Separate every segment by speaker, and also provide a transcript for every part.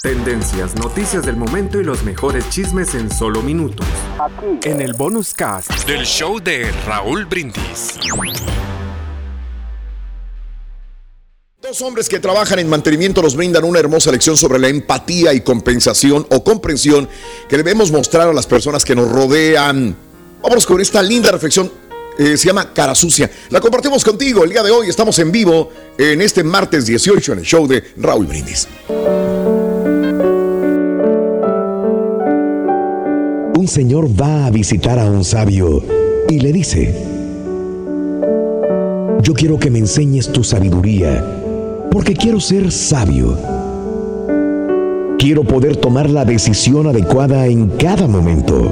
Speaker 1: Tendencias, noticias del momento y los mejores chismes en solo minutos. En el bonus cast
Speaker 2: del show de Raúl Brindis.
Speaker 3: Dos hombres que trabajan en mantenimiento nos brindan una hermosa lección sobre la empatía y compensación o comprensión que debemos mostrar a las personas que nos rodean. Vamos con esta linda reflexión. eh, se llama Cara Sucia. La compartimos contigo el día de hoy. Estamos en vivo en este martes 18 en el show de Raúl Brindis.
Speaker 4: Un señor va a visitar a un sabio y le dice, yo quiero que me enseñes tu sabiduría, porque quiero ser sabio. Quiero poder tomar la decisión adecuada en cada momento.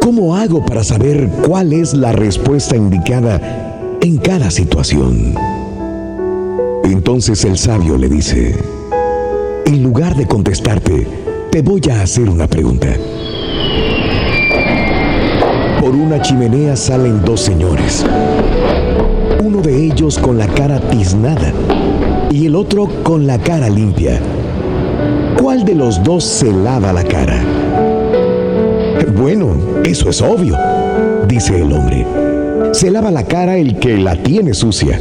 Speaker 4: ¿Cómo hago para saber cuál es la respuesta indicada en cada situación? Entonces el sabio le dice, en lugar de contestarte, te voy a hacer una pregunta. Por una chimenea salen dos señores. Uno de ellos con la cara tiznada y el otro con la cara limpia. ¿Cuál de los dos se lava la cara? Bueno, eso es obvio, dice el hombre. Se lava la cara el que la tiene sucia.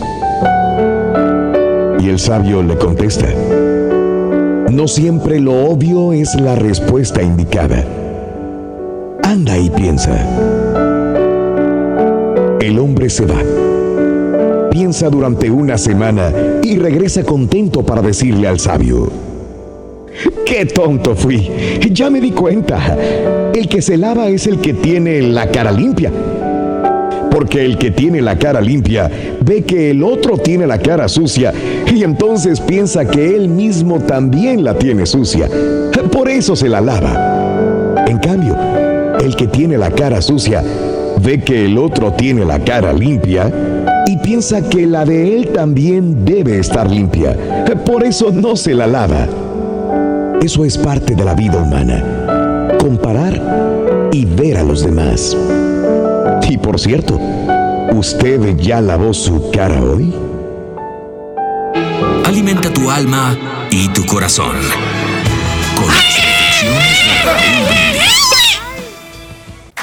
Speaker 4: Y el sabio le contesta, no siempre lo obvio es la respuesta indicada. Anda y piensa. El hombre se va. Piensa durante una semana y regresa contento para decirle al sabio, ¡Qué tonto fui! Ya me di cuenta. El que se lava es el que tiene la cara limpia. Porque el que tiene la cara limpia ve que el otro tiene la cara sucia y entonces piensa que él mismo también la tiene sucia. Por eso se la lava. En cambio, el que tiene la cara sucia ve que el otro tiene la cara limpia y piensa que la de él también debe estar limpia. Por eso no se la lava. Eso es parte de la vida humana. Comparar y ver a los demás. Y por cierto, ¿usted ya lavó su cara hoy?
Speaker 5: Alimenta tu alma y tu corazón. Con las reflexiones de Raúl Brindis.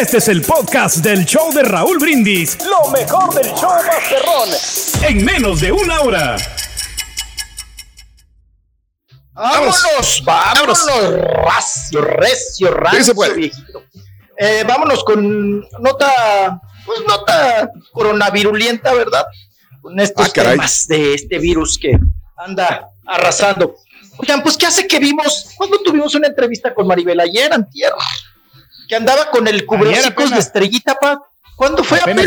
Speaker 6: Este es el podcast del show de Raúl Brindis. Lo mejor del show Masterrón. En menos de una hora.
Speaker 7: Vámonos, vámonos, racio, recio,
Speaker 3: se
Speaker 7: racio,
Speaker 3: puede.
Speaker 7: viejito. Eh, vámonos con nota, pues nota coronavirulienta, ¿verdad? Con estos
Speaker 3: Ah,
Speaker 7: temas de este virus que anda arrasando. Oigan, pues, ¿qué hace que vimos? cuando tuvimos una entrevista con Maribel? Ayer, antier, que andaba con el cubrecicos de estrellita, pa. ¿Cuándo fue? Apenas,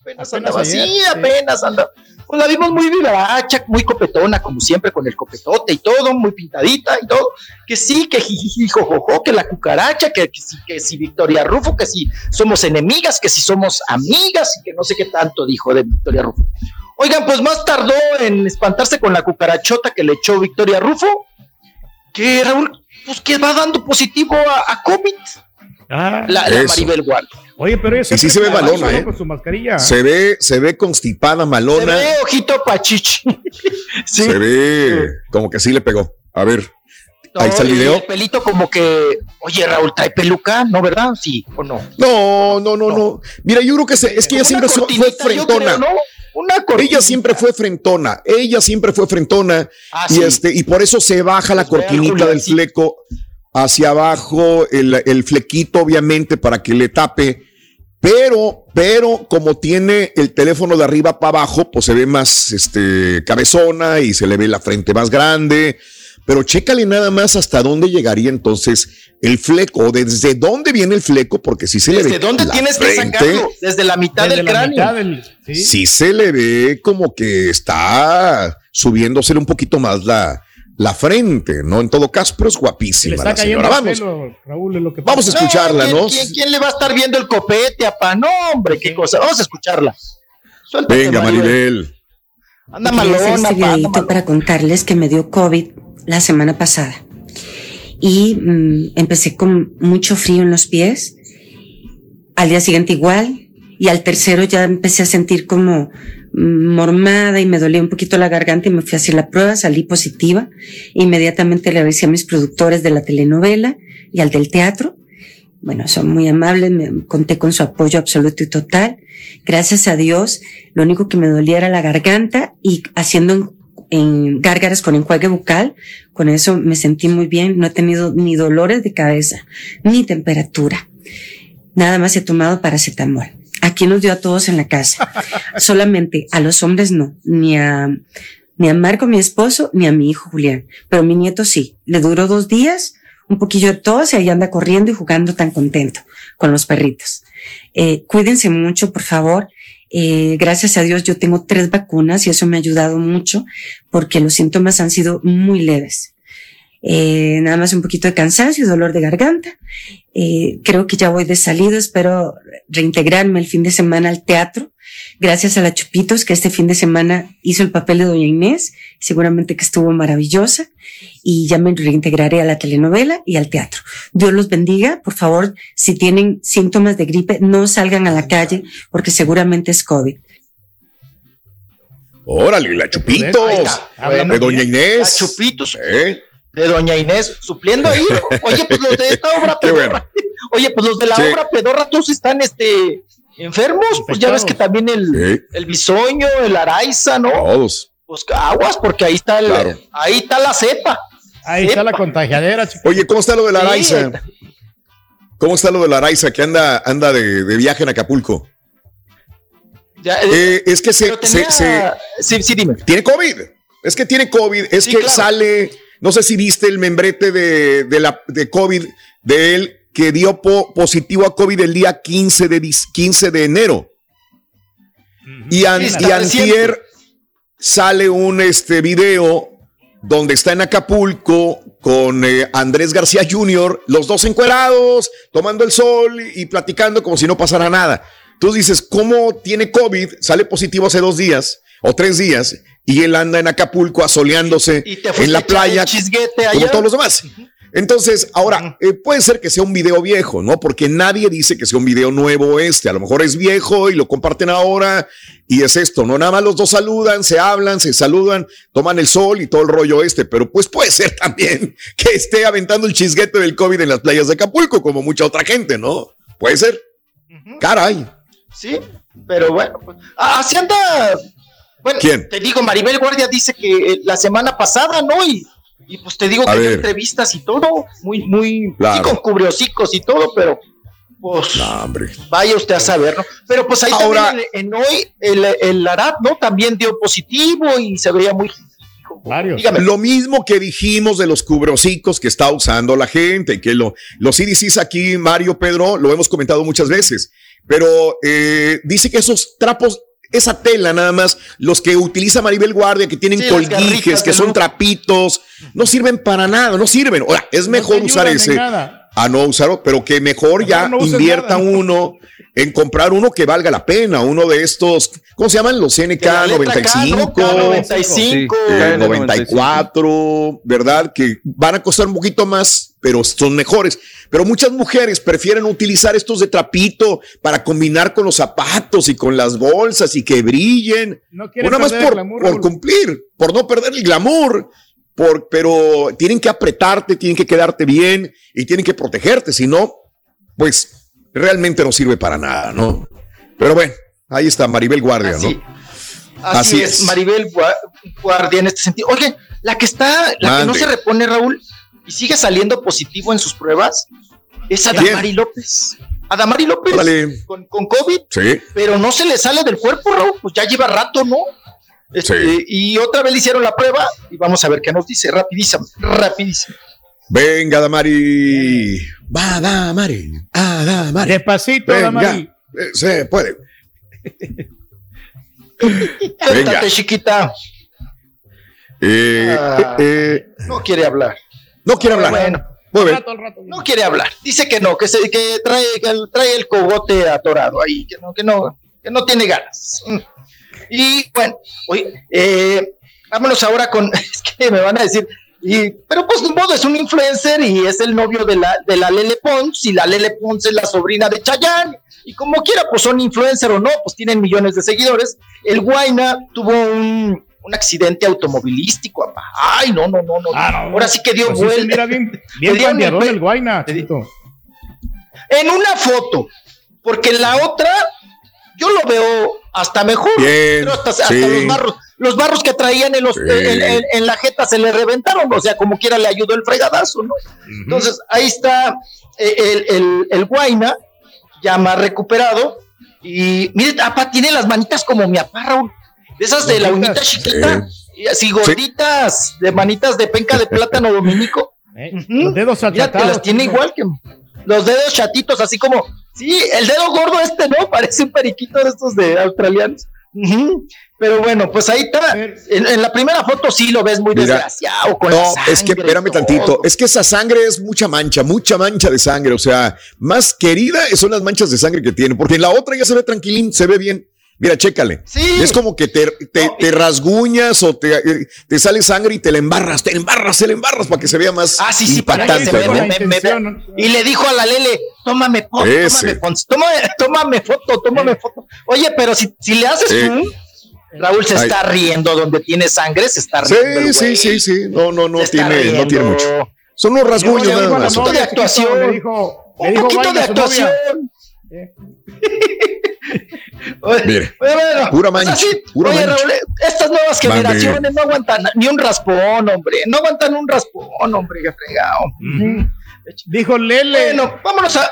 Speaker 7: apenas, andaba así, apenas andaba. Pues la vimos muy vivaracha, muy copetona, como siempre, con el copetote y todo, muy pintadita y todo. Que sí, que jiji, jojojo, que la cucaracha, que, que, si, que si Victoria Rufo, que si somos enemigas, que si somos amigas y que no sé qué tanto dijo de Victoria Rufo. Oigan, pues más tardó en espantarse con la cucarachota que le echó Victoria Rufo, que Raúl, pues que va dando positivo a, a COVID.
Speaker 8: Ah,
Speaker 7: la, la Maribel Guardia.
Speaker 8: Oye, pero
Speaker 4: y sí se ve malona, ¿eh?
Speaker 8: Con su mascarilla.
Speaker 4: Se ve, se ve constipada, malona.
Speaker 7: Se ve ojito pachichi.
Speaker 4: sí. Se ve como que sí le pegó. A ver, no, ahí está el video.
Speaker 7: El pelito como que, oye, Raúl, ¿trae peluca? ¿No, verdad? Sí o no.
Speaker 4: No, no, no, no. Mira, yo creo que se, es que ella siempre fue frentona.
Speaker 7: Creo, ¿no? Una
Speaker 4: ella siempre fue frentona, ella siempre fue frentona ah, y sí. este y por eso se baja la pues cortinita del fleco hacia abajo, el, el, flequito obviamente para que le tape, pero, pero como tiene el teléfono de arriba para abajo, pues se ve más este, cabezona y se le ve la frente más grande. Pero chécale nada más hasta dónde llegaría entonces el fleco, desde dónde viene el fleco, porque si se le ve.
Speaker 7: ¿Desde dónde tienes frente, que sacarlo? Desde la mitad
Speaker 8: Desde
Speaker 7: del
Speaker 8: la
Speaker 7: cráneo.
Speaker 8: mitad del- ¿sí?
Speaker 4: Sí se le ve como que está subiéndosele un poquito más la, la frente, ¿no? En todo caso, pero es
Speaker 8: Le
Speaker 4: guapísima
Speaker 8: está
Speaker 4: la señora. Vamos,
Speaker 8: pelo, Raúl, es lo que
Speaker 4: vamos a escucharla,
Speaker 7: ¿quién,
Speaker 4: ¿no?
Speaker 7: quién- quién le va a estar viendo el copete, apa? No, hombre, qué cosa. Vamos a escucharla. Suéltate,
Speaker 4: Venga, Maribel.
Speaker 7: Anda malona,
Speaker 9: este
Speaker 7: pa, anda
Speaker 9: videito para contarles que me dio COVID la semana pasada. Y mm, empecé con mucho frío en los pies. Al día siguiente igual. Y al tercero ya empecé a sentir como mm, mormada y me dolía un poquito la garganta y me fui a hacer la prueba, salí positiva. Inmediatamente le avisé a mis productores de la telenovela y al del teatro. Bueno, son muy amables, me conté con su apoyo absoluto y total. Gracias a Dios, lo único que me dolía era la garganta y haciendo en, gárgaras con enjuague bucal, con eso me sentí muy bien, no he tenido ni dolores de cabeza, ni temperatura. Nada más he tomado paracetamol. Aquí nos dio a todos en la casa. Solamente a los hombres no, ni a, ni a Marco, mi esposo, ni a mi hijo Julián. Pero mi nieto sí. Le duró dos días, un poquillo de tos y ahí anda corriendo y jugando tan contento con los perritos. Eh, cuídense mucho, por favor. Eh, gracias a Dios yo tengo tres vacunas y eso me ha ayudado mucho porque los síntomas han sido muy leves. Eh, nada más un poquito de cansancio y dolor de garganta. Eh, creo que ya voy de salida, espero reintegrarme el fin de semana al teatro. Gracias a la Chupitos, que este fin de semana hizo el papel de Doña Inés, seguramente que estuvo maravillosa, y ya me reintegraré a la telenovela y al teatro. Dios los bendiga, por favor, si tienen síntomas de gripe, no salgan a la calle, porque seguramente es COVID.
Speaker 4: Órale, la Chupitos. De Doña Inés.
Speaker 7: La Chupitos.
Speaker 4: ¿Eh?
Speaker 7: De Doña Inés, supliendo ahí. Oye, pues los de esta obra
Speaker 4: Qué
Speaker 7: pedorra. Oye, pues los de la
Speaker 4: Sí.
Speaker 7: obra pedorra, todos están este enfermos. Pues ya ves que también el,
Speaker 4: Sí.
Speaker 7: el bisoño, el araiza, ¿no?
Speaker 4: Todos.
Speaker 7: Pues aguas, porque ahí está el,
Speaker 4: Claro.
Speaker 7: ahí está la cepa.
Speaker 8: Ahí está la contagiadera, chico.
Speaker 4: Oye, ¿cómo está lo de la
Speaker 7: Sí.
Speaker 4: Araiza? ¿Cómo está lo de la Araiza que anda, anda de, de viaje en Acapulco?
Speaker 7: Ya,
Speaker 4: Eh, es que se,
Speaker 7: tenía-
Speaker 4: se- se-
Speaker 7: Sí, sí, dime.
Speaker 4: tiene COVID. Es que tiene COVID. Es
Speaker 7: Sí,
Speaker 4: que
Speaker 7: claro.
Speaker 4: sale, no sé si viste el membrete de, de la, de COVID de él que dio po- positivo a COVID el día 15 de, dis- 15 de enero. Y, an- y antier sale un este, video donde está en Acapulco con eh, Andrés García Jr., los dos encuerados, tomando el sol y platicando como si no pasara nada. Tú dices, ¿cómo tiene COVID? Sale positivo hace dos días o tres días y él anda en Acapulco asoleándose
Speaker 7: Y te fuiste
Speaker 4: en la playa como todos los demás. Entonces, ahora, eh, puede ser que sea un video viejo, ¿no? Porque nadie dice que sea un video nuevo este. A lo mejor es viejo y lo comparten ahora y es esto, ¿no? Nada más los dos saludan, se hablan, se saludan, toman el sol y todo el rollo este. Pero pues puede ser también que esté aventando el chisguete del COVID en las playas de Acapulco, como mucha otra gente, ¿no? Puede ser. Caray.
Speaker 7: Sí, pero bueno, pues, así anda. Bueno,
Speaker 4: ¿Quién?
Speaker 7: te digo, Maribel Guardia dice que eh, la semana pasada, ¿no? Y, y pues te digo
Speaker 4: A
Speaker 7: que dio
Speaker 4: ver.
Speaker 7: entrevistas y todo, muy, muy,
Speaker 4: Claro.
Speaker 7: y con cubreocicos y todo, pero pues vaya usted a saber, ¿no? Pero pues ahí
Speaker 4: Ahora-
Speaker 7: también en, en hoy el, el Arad, ¿no? También dio positivo y se veía muy
Speaker 8: Varios.
Speaker 4: Lo mismo que dijimos de los cubrocicos que está usando la gente, que lo, los CDCs aquí, Mario Pedro, lo hemos comentado muchas veces, pero eh, dice que esos trapos, esa tela nada más, los que utiliza Maribel Guardia, que tienen
Speaker 7: Sí,
Speaker 4: colguijes, que son trapitos, no sirven para nada, no sirven. Ahora, es mejor
Speaker 8: te
Speaker 4: usar ese
Speaker 8: nada.
Speaker 4: A no usarlo, pero que mejor ya
Speaker 8: no
Speaker 4: invierta
Speaker 8: nada.
Speaker 4: uno en comprar uno que valga la pena, uno de estos, ¿cómo se llaman? Los
Speaker 7: De la letra K, ¿no?
Speaker 4: 95.
Speaker 7: K95.
Speaker 4: Eh, 94, ¿verdad? Que van a costar un poquito más, pero son mejores. Pero muchas mujeres prefieren utilizar estos de trapito para combinar con los zapatos y con las bolsas y que brillen.
Speaker 8: No quieren
Speaker 4: Una más por,
Speaker 8: glamour,
Speaker 4: por
Speaker 8: Raúl.
Speaker 4: cumplir, por no perder el glamour. Por, pero tienen que apretarte, tienen que quedarte bien y tienen que protegerte, si no, pues realmente no sirve para nada, ¿no? Pero bueno, ahí está Maribel Guardia,
Speaker 7: Así,
Speaker 4: ¿no?
Speaker 7: así,
Speaker 4: Así
Speaker 7: es,
Speaker 4: es.
Speaker 7: Maribel Gua- Guardia en este sentido. Oye, la que está, la que no se repone, Raúl, y sigue saliendo positivo en sus pruebas, es Adamari López. Adamari López con, con COVID,
Speaker 4: Sí.
Speaker 7: pero no se le sale del cuerpo, Raúl, pues ya lleva rato, ¿no? Este, Y otra vez le hicieron la prueba y vamos a ver qué nos dice, rapidísimo, rapidísimo.
Speaker 4: Venga, Damari. Va, Damari. Ah, Damari.
Speaker 8: Despacito,
Speaker 4: Venga.
Speaker 8: Damari.
Speaker 4: Eh, Se puede.
Speaker 7: Cuéntate, chiquita.
Speaker 4: Eh,
Speaker 7: Ah.
Speaker 4: eh,
Speaker 7: No quiere hablar.
Speaker 4: no quiero hablar.
Speaker 7: Bueno,
Speaker 4: Muy bien.
Speaker 7: no quiere hablar. Dice que no, que, se, que trae, que el- trae el cogote atorado ahí, que no, que no, que no tiene ganas. Y bueno, oye, eh, vámonos ahora con, es que me van a decir, y, pero pues ni modo, es un influencer y es el novio de la, de la Lele Pons, y la Lele Pons es la sobrina de Chayanne, y como quiera, pues son influencer o no, pues tienen millones de seguidores. El Guaina tuvo un, un accidente automovilístico. Ay, no, no, no, no. Ahora sí que dio
Speaker 8: Pues sí
Speaker 7: vuelta.
Speaker 8: mira bien, bien
Speaker 7: el
Speaker 8: chiquito.
Speaker 7: En una foto, porque la otra yo lo veo hasta mejor.
Speaker 4: Bien,
Speaker 7: Pero hasta, hasta
Speaker 4: sí.
Speaker 7: los barros, los barros que traían en, los,
Speaker 4: Sí.
Speaker 7: en, en- en la jeta se le reventaron, o sea, como quiera le ayudó el fregadazo, ¿no? Entonces, ahí está eh, el, el, el Guaina, ya más recuperado. Y mire, apa, tiene las manitas como mi apá, Raúl. De esas de la uñita chiquita, y así gorditas, de manitas de penca de plátano dominico.
Speaker 8: Los dedos
Speaker 7: Mira, te
Speaker 8: achatados.
Speaker 7: las tiene igual que los dedos chatitos, así como, sí, el dedo gordo este, ¿no? Parece un periquito de estos de australianos. Pero bueno, pues ahí está. En, en la primera foto sí lo ves muy
Speaker 4: Mira,
Speaker 7: desgraciado con la
Speaker 4: no, es que
Speaker 7: sangre
Speaker 4: espérame
Speaker 7: todo.
Speaker 4: tantito. Es que esa sangre es mucha mancha, mucha mancha de sangre. O sea, más querida son las manchas de sangre que tiene, porque en la otra ya se ve tranquilín, se ve bien. Mira, chécale. Es como que te, te, te rasguñas o te, eh, te sale sangre y te la embarras, te la embarras, te la embarras para que se vea más
Speaker 7: Ah, sí, sí, para que
Speaker 4: impactante,
Speaker 7: se
Speaker 4: ¿no?
Speaker 7: vea, me- me- me- Y le dijo a la Lele, tómame foto, tómame, tómame, tómame foto, tómame foto. Oye, pero si, si le haces
Speaker 4: Eh.
Speaker 7: zoom, Raúl se
Speaker 4: Ay.
Speaker 7: está riendo donde tiene sangre, se está riendo.
Speaker 4: Sí, sí, sí, sí. No, no, no tiene, no tiene mucho. Son unos rasguños nada más.
Speaker 7: Un poquito de actuación.
Speaker 8: Le dijo, le
Speaker 7: Un poquito de actuación. Oye,
Speaker 4: Mire,
Speaker 7: bueno, bueno,
Speaker 4: pura mancha,
Speaker 7: así,
Speaker 4: pura
Speaker 7: oye,
Speaker 4: mancha.
Speaker 7: Raúl, estas nuevas generaciones no aguantan ni un raspón, hombre. No aguantan un raspón, hombre, qué fregado.
Speaker 8: Dijo Lele.
Speaker 7: Bueno, vámonos a.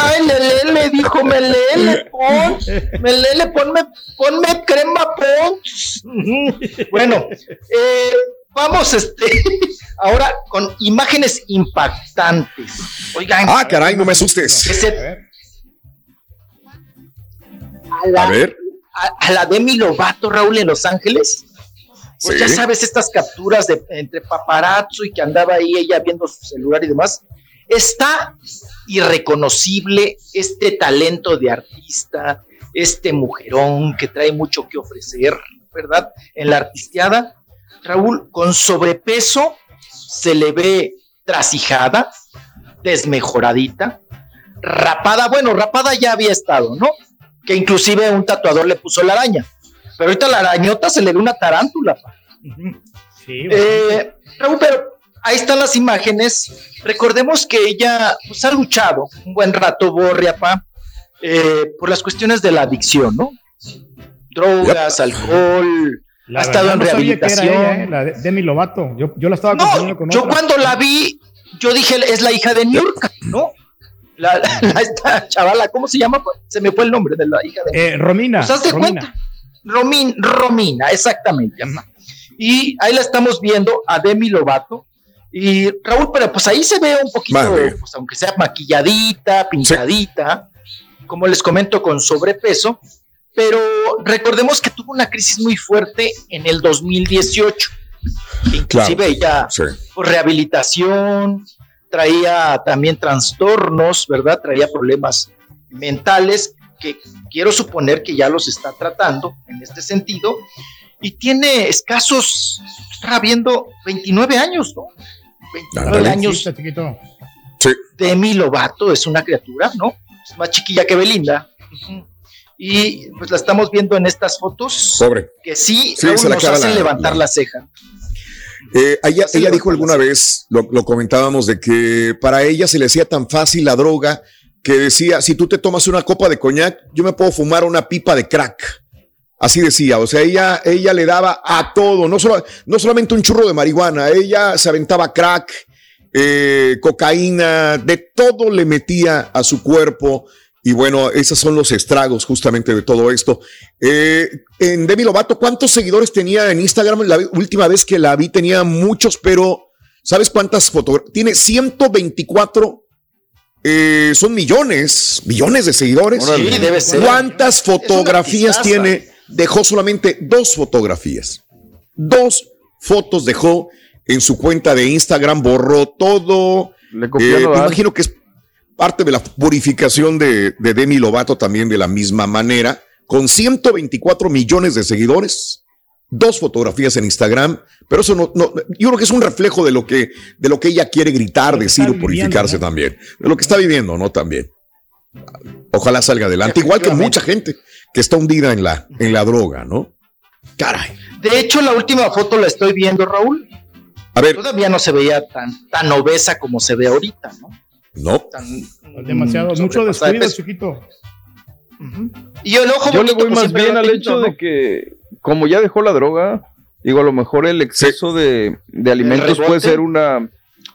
Speaker 7: Ay, Lele, dijo, me lele, pon, me lele, ponme, ponme crema, pons. Bueno, eh, vamos, este, ahora con imágenes impactantes. Oigan.
Speaker 4: Ah, caray, no me asustes.
Speaker 7: ese- a la,
Speaker 4: A ver.
Speaker 7: a, a la Demi Lovato, Raúl, en Los Ángeles. Pues
Speaker 4: Sí.
Speaker 7: ya sabes, estas capturas de entre paparazzo y que andaba ahí ella viendo su celular y demás. Está irreconocible este talento de artista, este mujerón que trae mucho que ofrecer, ¿verdad? En la artisteada. Raúl, con sobrepeso, se le ve trasijada, desmejoradita, rapada. Bueno, rapada ya había estado, ¿no? Que inclusive un tatuador le puso la araña. Pero ahorita la arañota se le ve una tarántula. pa. Eh, Raúl, pero ahí están las imágenes. Recordemos que ella pues, ha luchado un buen rato, Borria, pa, eh, por las cuestiones de la adicción, ¿no? Drogas, alcohol,
Speaker 8: La
Speaker 7: ha estado en
Speaker 8: no
Speaker 7: rehabilitación.
Speaker 8: ella, eh, la de Demi Lovato. Yo, yo la estaba
Speaker 7: No,
Speaker 8: con
Speaker 7: yo
Speaker 8: otra.
Speaker 7: cuando la vi, yo dije, es la hija de Niurka, ¿no? La, la- la- esta chavala, ¿cómo se llama? Pues, Se me fue el nombre de la hija de
Speaker 8: Eh, Romina.
Speaker 7: Pues haz de
Speaker 8: Romina.
Speaker 7: cuenta. Romin, Romina, exactamente. Y ahí la estamos viendo a Demi Lovato. Y Raúl, pero pues ahí se ve un poquito, pues, aunque sea maquilladita, pintadita, como les comento, con sobrepeso. Pero recordemos que tuvo una crisis muy fuerte en el 2018. Inclusive ella
Speaker 3: Sí.
Speaker 7: por rehabilitación, traía también trastornos, ¿verdad? Traía problemas mentales que quiero suponer que ya los está tratando en este sentido. Y tiene escasos, estaba viendo 29 años, ¿no? 29
Speaker 3: Ándale.
Speaker 7: años.
Speaker 3: Sí.
Speaker 7: Demi Lovato es una criatura, ¿no? Es más chiquilla que Belinda. Y pues la estamos viendo en estas fotos
Speaker 3: Pobre.
Speaker 7: que sí,
Speaker 3: Sí, se le
Speaker 7: nos hacen
Speaker 3: la-
Speaker 7: levantar
Speaker 3: la-
Speaker 7: la ceja.
Speaker 3: Eh, ella, ella dijo alguna vez, lo, lo comentábamos, de que para ella se le hacía tan fácil la droga que decía, si tú te tomas una copa de coñac, yo me puedo fumar una pipa de crack. Así decía, o sea, ella, ella le daba a todo, no, solo, no solamente un churro de marihuana, ella se aventaba crack, eh, cocaína, de todo le metía a su cuerpo. Y bueno, esos son los estragos justamente de todo esto. Eh, en Demi Lovato, ¿cuántos seguidores tenía en Instagram? La última vez que la vi tenía muchos, pero ¿sabes cuántas fotografías? Tiene 124, eh, son millones, millones de seguidores.
Speaker 7: Sí, debe ser.
Speaker 3: ¿Cuántas fotografías tiene? Dejó solamente dos fotografías. Dos fotos dejó en su cuenta de Instagram, borró todo.
Speaker 10: Le copió
Speaker 3: Eh, imagino que es parte de la purificación de, de Demi Lovato también de la misma manera, con 124 millones de seguidores, dos fotografías en Instagram, pero eso no, no- yo creo que es un reflejo de lo que, de lo que ella quiere gritar, decir o
Speaker 8: viviendo,
Speaker 3: purificarse
Speaker 8: ¿no?
Speaker 3: también, de lo que está viviendo, ¿no? También. Ojalá salga adelante, igual que mucha gente que está hundida en la, en la droga, ¿no? Caray.
Speaker 7: De hecho, la última foto la estoy viendo, Raúl.
Speaker 3: A ver,
Speaker 7: Todavía no se veía tan, tan obesa como se ve ahorita, ¿no?
Speaker 3: No.
Speaker 7: Tan,
Speaker 8: Demasiado,
Speaker 7: mm,
Speaker 8: mucho
Speaker 7: de
Speaker 8: descuido, chiquito.
Speaker 7: Y el ojo
Speaker 10: Yo le voy más bien al hecho
Speaker 7: ¿no?
Speaker 10: de que, como ya dejó la droga, digo, a lo mejor el exceso de, de alimentos puede ser un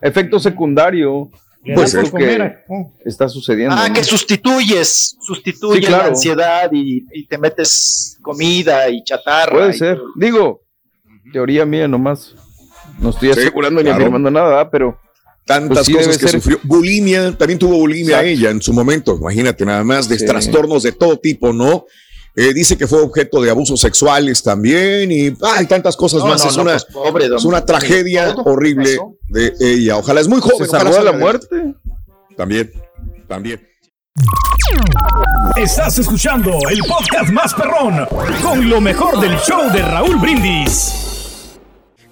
Speaker 10: efecto secundario. Pues es que
Speaker 8: oh.
Speaker 10: está sucediendo.
Speaker 7: Ah,
Speaker 10: ¿no?
Speaker 7: que sustituyes, sustituyes
Speaker 10: Sí, claro.
Speaker 7: la ansiedad y, y te metes comida y chatarra.
Speaker 10: Puede
Speaker 7: y
Speaker 10: ser.
Speaker 7: todo.
Speaker 10: Digo, teoría mía nomás. No estoy
Speaker 3: Sí,
Speaker 10: asegurando ni
Speaker 3: claro.
Speaker 10: afirmando nada, pero
Speaker 3: tantas
Speaker 10: Pues sí,
Speaker 3: cosas que
Speaker 10: ser.
Speaker 3: sufrió. Bulimia, también tuvo bulimia
Speaker 10: Exacto.
Speaker 3: ella en su momento, imagínate, nada más de
Speaker 10: Sí.
Speaker 3: trastornos de todo tipo, ¿no? Eh, dice que fue objeto de abusos sexuales también y hay tantas cosas
Speaker 7: No,
Speaker 3: más.
Speaker 7: no,
Speaker 3: es,
Speaker 7: no,
Speaker 3: una,
Speaker 7: pues, pobre,
Speaker 3: es una tragedia horrible
Speaker 7: pasó.
Speaker 3: de ella. Ojalá es muy joven.
Speaker 10: se
Speaker 3: ojalá
Speaker 10: salvó de la muerte.
Speaker 3: También, también.
Speaker 6: Estás escuchando el podcast más perrón con lo mejor del show de Raúl Brindis.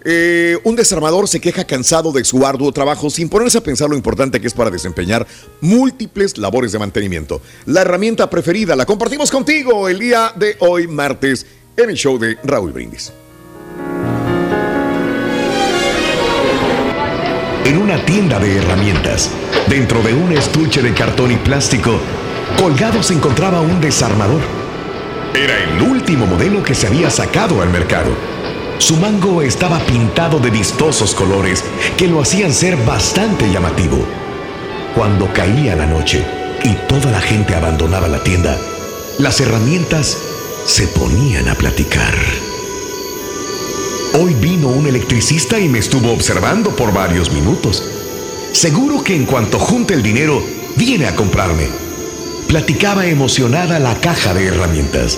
Speaker 3: Eh, un desarmador se queja cansado de su arduo trabajo sin ponerse a pensar lo importante que es para desempeñar múltiples labores de mantenimiento. La herramienta preferida la compartimos contigo el día de hoy, martes, en el show de Raúl Brindis.
Speaker 4: En una tienda de herramientas, dentro de un estuche de cartón y plástico, colgado se encontraba un desarmador. Era el último modelo que se había sacado al mercado. Su mango estaba pintado de vistosos colores que lo hacían ser bastante llamativo. Cuando caía la noche y toda la gente abandonaba la tienda, las herramientas se ponían a platicar. Hoy vino un electricista y me estuvo observando por varios minutos. Seguro que en cuanto junte el dinero, viene a comprarme. Platicaba emocionada la caja de herramientas.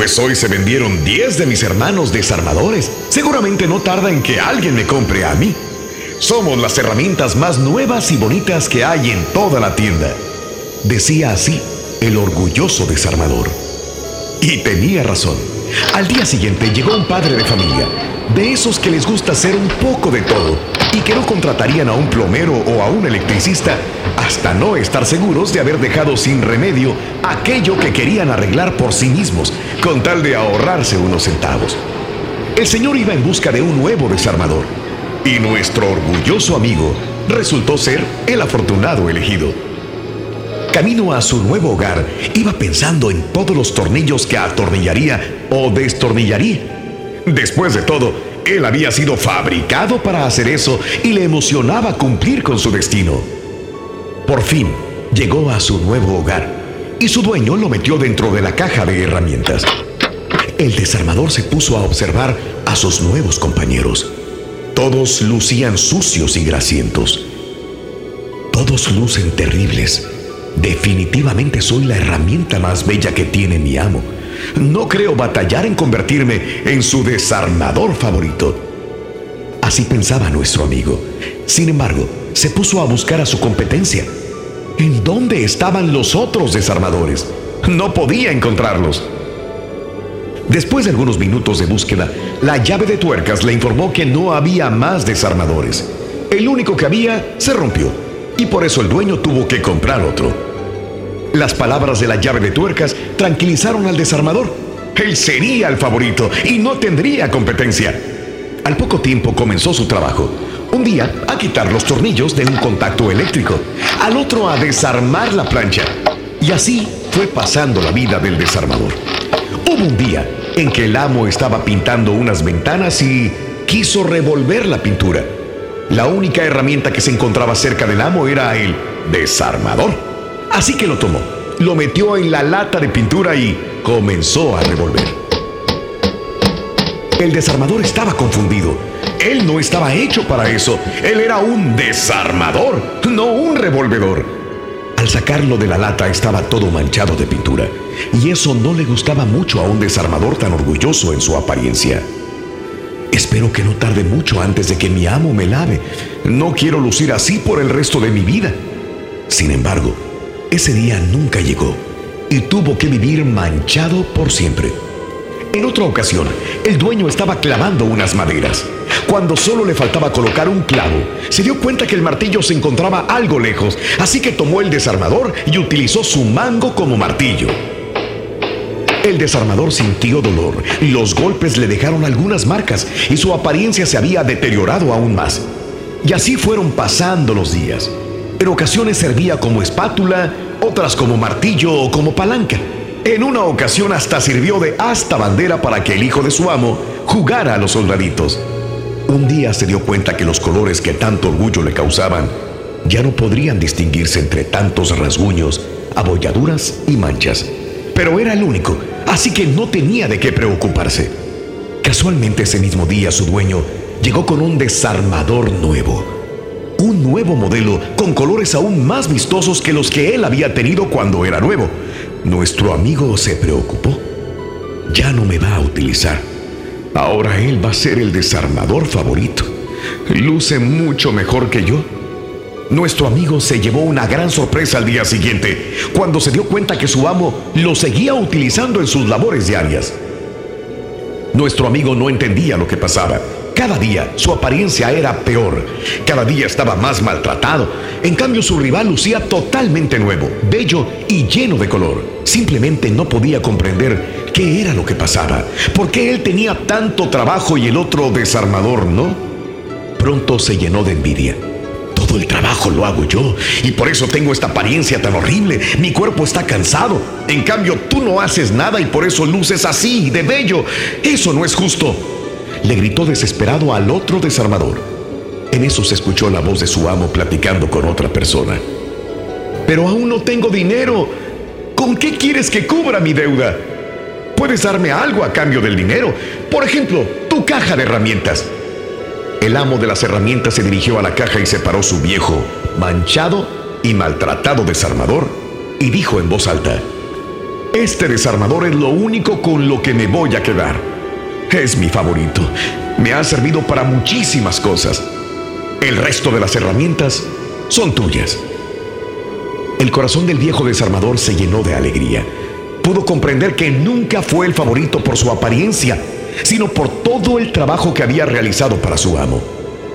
Speaker 4: Pues hoy se vendieron 10 de mis hermanos desarmadores. Seguramente no tarda en que alguien me compre a mí. Somos las herramientas más nuevas y bonitas que hay en toda la tienda. Decía así el orgulloso desarmador. Y tenía razón. Al día siguiente llegó un padre de familia, de esos que les gusta hacer un poco de todo y que no contratarían a un plomero o a un electricista hasta no estar seguros de haber dejado sin remedio aquello que querían arreglar por sí mismos, con tal de ahorrarse unos centavos. El señor iba en busca de un nuevo desarmador y nuestro orgulloso amigo resultó ser el afortunado elegido. Camino a su nuevo hogar, iba pensando en todos los tornillos que atornillaría o destornillaría. Después de todo, él había sido fabricado para hacer eso y le emocionaba cumplir con su destino. Por fin, llegó a su nuevo hogar y su dueño lo metió dentro de la caja de herramientas. el desarmador se puso a observar a sus nuevos compañeros. Todos lucían sucios y grasientos. Todos lucen terribles. Definitivamente soy la herramienta más bella que tiene mi amo. No creo batallar en convertirme en su desarmador favorito. Así pensaba nuestro amigo. Sin embargo, se puso a buscar a su competencia. ¿En dónde estaban los otros desarmadores? No podía encontrarlos. Después de algunos minutos de búsqueda, la llave de tuercas le informó que no había más desarmadores. El único que había se rompió y por eso el dueño tuvo que comprar otro. Las palabras de la llave de tuercas tranquilizaron al desarmador. Él sería el favorito y no tendría competencia. Al poco tiempo comenzó su trabajo. Un día a quitar los tornillos de un contacto eléctrico, al otro a desarmar la plancha. Y así fue pasando la vida del desarmador. Hubo un día en que el amo estaba pintando unas ventanas y quiso revolver la pintura. La única herramienta que se encontraba cerca del amo era el desarmador. Así que lo tomó, lo metió en la lata de pintura y comenzó a revolver. El desarmador estaba confundido. Él no estaba hecho para eso. Él era un desarmador, no un revolvedor. Al sacarlo de la lata estaba todo manchado de pintura, y eso no le gustaba mucho a un desarmador tan orgulloso en su apariencia. Espero que no tarde mucho antes de que mi amo me lave. No quiero lucir así por el resto de mi vida. Sin embargo, ese día nunca llegó y tuvo que vivir manchado por siempre. En otra ocasión, el dueño estaba clavando unas maderas. Cuando solo le faltaba colocar un clavo, se dio cuenta que el martillo se encontraba algo lejos, así que tomó el desarmador y utilizó su mango como martillo. El desarmador sintió dolor, los golpes le dejaron algunas marcas y su apariencia se había deteriorado aún más. Y así fueron pasando los días. En ocasiones servía como espátula, otras como martillo o como palanca. En una ocasión hasta sirvió de asta bandera para que el hijo de su amo jugara a los soldaditos. Un día se dio cuenta que los colores que tanto orgullo le causaban ya no podrían distinguirse entre tantos rasguños, abolladuras y manchas. Pero era el único, así que no tenía de qué preocuparse. Casualmente ese mismo día su dueño llegó con un desarmador nuevo. Un nuevo modelo con colores aún más vistosos que los que él había tenido cuando era nuevo. Nuestro amigo se preocupó. Ya no me va a utilizar. Ahora él va a ser el desarmador favorito. Luce mucho mejor que yo. Nuestro amigo se llevó una gran sorpresa al día siguiente, cuando se dio cuenta que su amo lo seguía utilizando en sus labores diarias. Nuestro amigo no entendía lo que pasaba. Cada día su apariencia era peor. Cada día estaba más maltratado. En cambio su rival lucía totalmente nuevo, bello y lleno de color. Simplemente no podía comprender qué era lo que pasaba. ¿Por qué él tenía tanto trabajo y el otro desarmador no? Pronto se llenó de envidia. Todo el trabajo lo hago yo y por eso tengo esta apariencia tan horrible. Mi cuerpo está cansado. En cambio, tú no haces nada y por eso luces así, de bello. Eso no es justo. Le gritó desesperado al otro desarmador. En eso se escuchó la voz de su amo platicando con otra persona. Pero aún no tengo dinero. ¿Con qué quieres que cubra mi deuda? Puedes darme algo a cambio del dinero. Por ejemplo, tu caja de herramientas. El amo de las herramientas se dirigió a la caja y separó su viejo, manchado y maltratado desarmador y dijo en voz alta, Este desarmador es lo único con lo que me voy a quedar. Es mi favorito. Me ha servido para muchísimas cosas. El resto de las herramientas son tuyas. El corazón del viejo desarmador se llenó de alegría. Pudo comprender que nunca fue el favorito por su apariencia, sino por todo el trabajo que había realizado para su amo.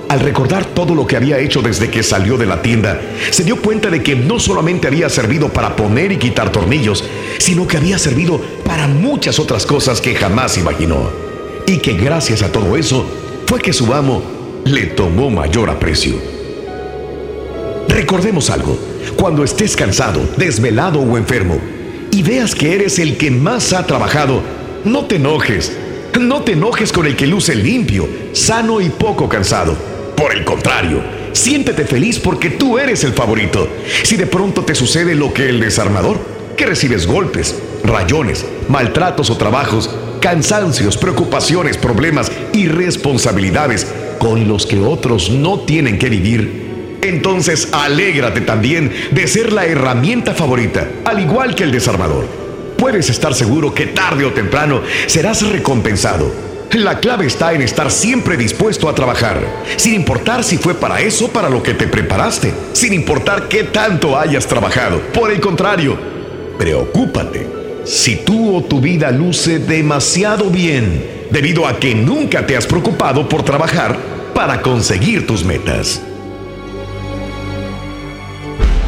Speaker 4: Al recordar todo lo que había hecho desde que salió de la tienda, se dio cuenta de que no solamente había servido para poner y quitar tornillos, sino que había servido para muchas otras cosas que jamás imaginó. Y que gracias a todo eso fue que su amo le tomó mayor aprecio. Recordemos algo, cuando estés cansado, desvelado o enfermo, y veas que eres el que más ha trabajado, no te enojes. No te enojes con el que luce limpio, sano y poco cansado. Por el contrario, siéntete feliz porque tú eres el favorito. Si de pronto te sucede lo que el desarmador, que recibes golpes, rayones, maltratos o trabajos cansancios, preocupaciones, problemas y responsabilidades con los que otros no tienen que vivir, entonces alégrate también de ser la herramienta favorita, al igual que el desarmador. Puedes estar seguro que tarde o temprano serás recompensado. La clave está en estar siempre dispuesto a trabajar, sin importar si fue para eso para lo que te preparaste, sin importar qué tanto hayas trabajado. Por el contrario, preocúpate si tú o tu vida luce demasiado bien debido a que nunca te has preocupado por trabajar para conseguir tus metas.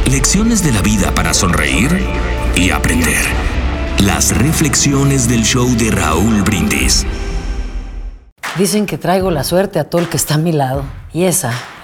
Speaker 5: Lecciones de la vida para sonreír y aprender. Las reflexiones del show de Raúl Brindis.
Speaker 11: Dicen que traigo la suerte a todo el que está a mi lado. Y esa